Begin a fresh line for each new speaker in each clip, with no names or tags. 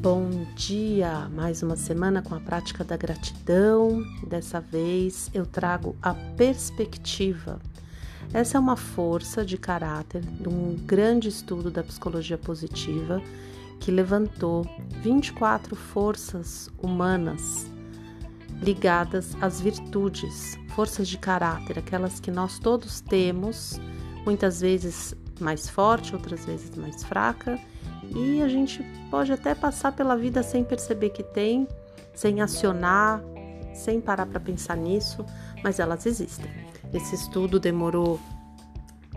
Bom dia! Mais uma semana com a prática da gratidão. Dessa vez eu trago a perspectiva. Essa é uma força de caráter de um grande estudo da psicologia positiva que levantou 24 forças humanas ligadas às virtudes, forças de caráter, aquelas que nós todos temos, muitas vezes mais forte, outras vezes mais fraca, e a gente pode até passar pela vida sem perceber que tem, sem acionar, sem parar para pensar nisso, mas elas existem. Esse estudo demorou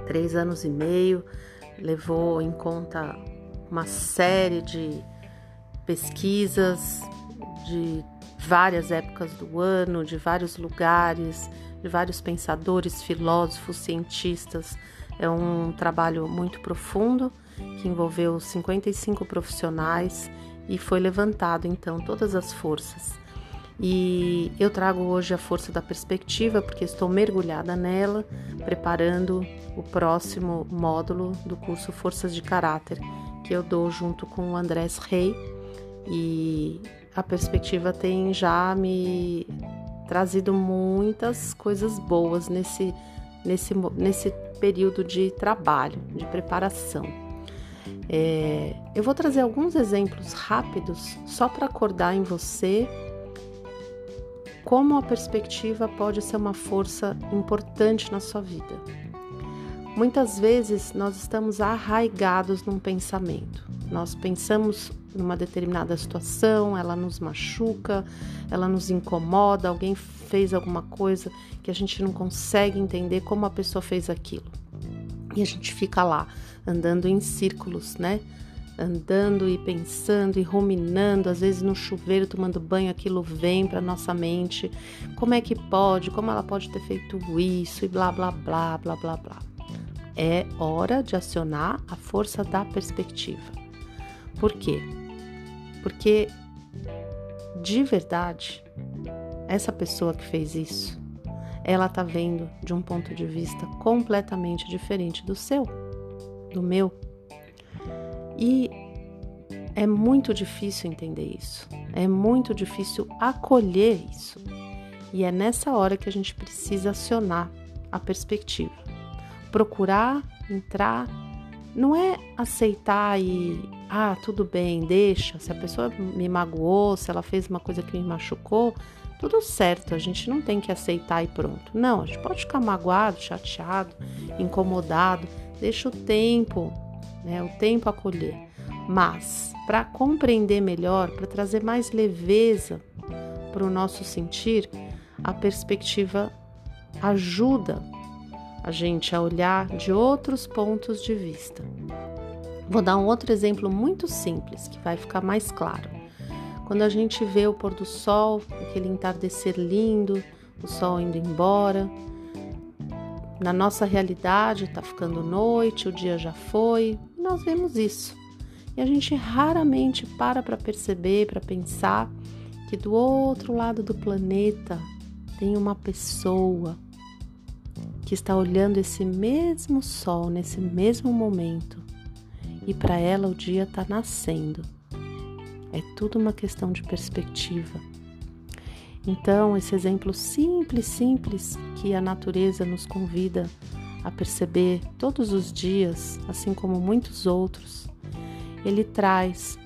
três anos e meio, levou em conta uma série de pesquisas de várias épocas do ano, de vários lugares, de vários pensadores, filósofos, cientistas. É um trabalho muito profundo que envolveu 55 profissionais e foi levantado então todas as forças. E eu trago hoje a força da perspectiva porque estou mergulhada nela, preparando o próximo módulo do curso Forças de Caráter, que eu dou junto com o Andrés Rey. E a perspectiva tem já me trazido muitas coisas boas nesse, nesse, nesse período de trabalho, de preparação. É, eu vou trazer alguns exemplos rápidos só para acordar em você como a perspectiva pode ser uma força importante na sua vida. Muitas vezes nós estamos arraigados num pensamento. Nós pensamos numa determinada situação, ela nos machuca, ela nos incomoda, alguém fez alguma coisa que a gente não consegue entender como a pessoa fez aquilo. E a gente fica lá, andando em círculos, né? Andando e pensando e ruminando, às vezes no chuveiro tomando banho, aquilo vem para nossa mente. Como é que pode? Como ela pode ter feito isso? E blá blá blá blá blá blá. É hora de acionar a força da perspectiva. Por quê? Porque de verdade, essa pessoa que fez isso, ela tá vendo de um ponto de vista completamente diferente do seu, do meu. E é muito difícil entender isso, é muito difícil acolher isso. E é nessa hora que a gente precisa acionar a perspectiva. Procurar entrar, não é aceitar e, ah, tudo bem, deixa. Se a pessoa me magoou, se ela fez uma coisa que me machucou, tudo certo, a gente não tem que aceitar e pronto. Não, a gente pode ficar magoado, chateado, incomodado, deixa o tempo, né, o tempo acolher. Mas para compreender melhor, para trazer mais leveza para o nosso sentir, a perspectiva ajuda a gente a olhar de outros pontos de vista. Vou dar um outro exemplo muito simples que vai ficar mais claro. Quando a gente vê o pôr do sol, aquele entardecer lindo, o sol indo embora, na nossa realidade está ficando noite, o dia já foi, nós vemos isso. E a gente raramente para para perceber, para pensar que do outro lado do planeta tem uma pessoa que está olhando esse mesmo sol nesse mesmo momento e para ela o dia está nascendo. É tudo uma questão de perspectiva. Então, esse exemplo simples, simples que a natureza nos convida a perceber todos os dias, assim como muitos outros, ele traz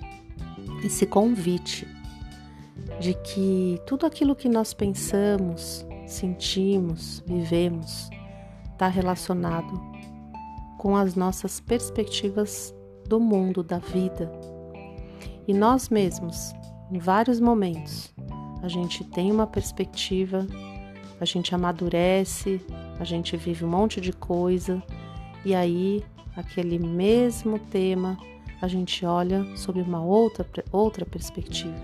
esse convite de que tudo aquilo que nós pensamos, sentimos, vivemos, está relacionado com as nossas perspectivas do mundo, da vida e nós mesmos, em vários momentos, a gente tem uma perspectiva, a gente amadurece, a gente vive um monte de coisa e aí aquele mesmo tema a gente olha sob uma outra, outra perspectiva.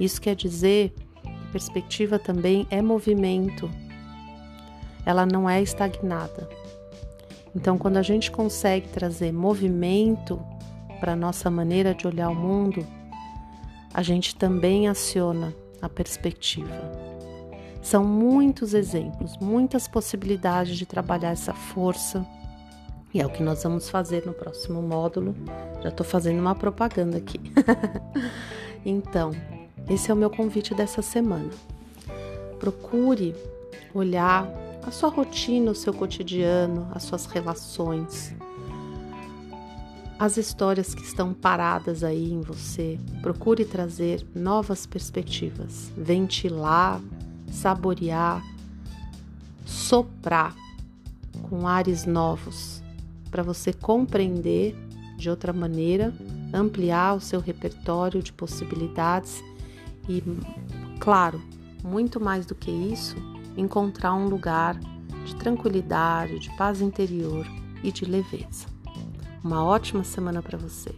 Isso quer dizer que perspectiva também é movimento, ela não é estagnada. Então, quando a gente consegue trazer movimento para a nossa maneira de olhar o mundo, a gente também aciona a perspectiva. São muitos exemplos, muitas possibilidades de trabalhar essa força. E é o que nós vamos fazer no próximo módulo. Já estou fazendo uma propaganda aqui. Então, esse é o meu convite dessa semana. Procure olhar a sua rotina, o seu cotidiano, as suas relações, as histórias que estão paradas aí em você. Procure trazer novas perspectivas, ventilar, saborear, soprar com ares novos para você compreender de outra maneira, ampliar o seu repertório de possibilidades e, claro, muito mais do que isso, encontrar um lugar de tranquilidade, de paz interior e de leveza. Uma ótima semana para você.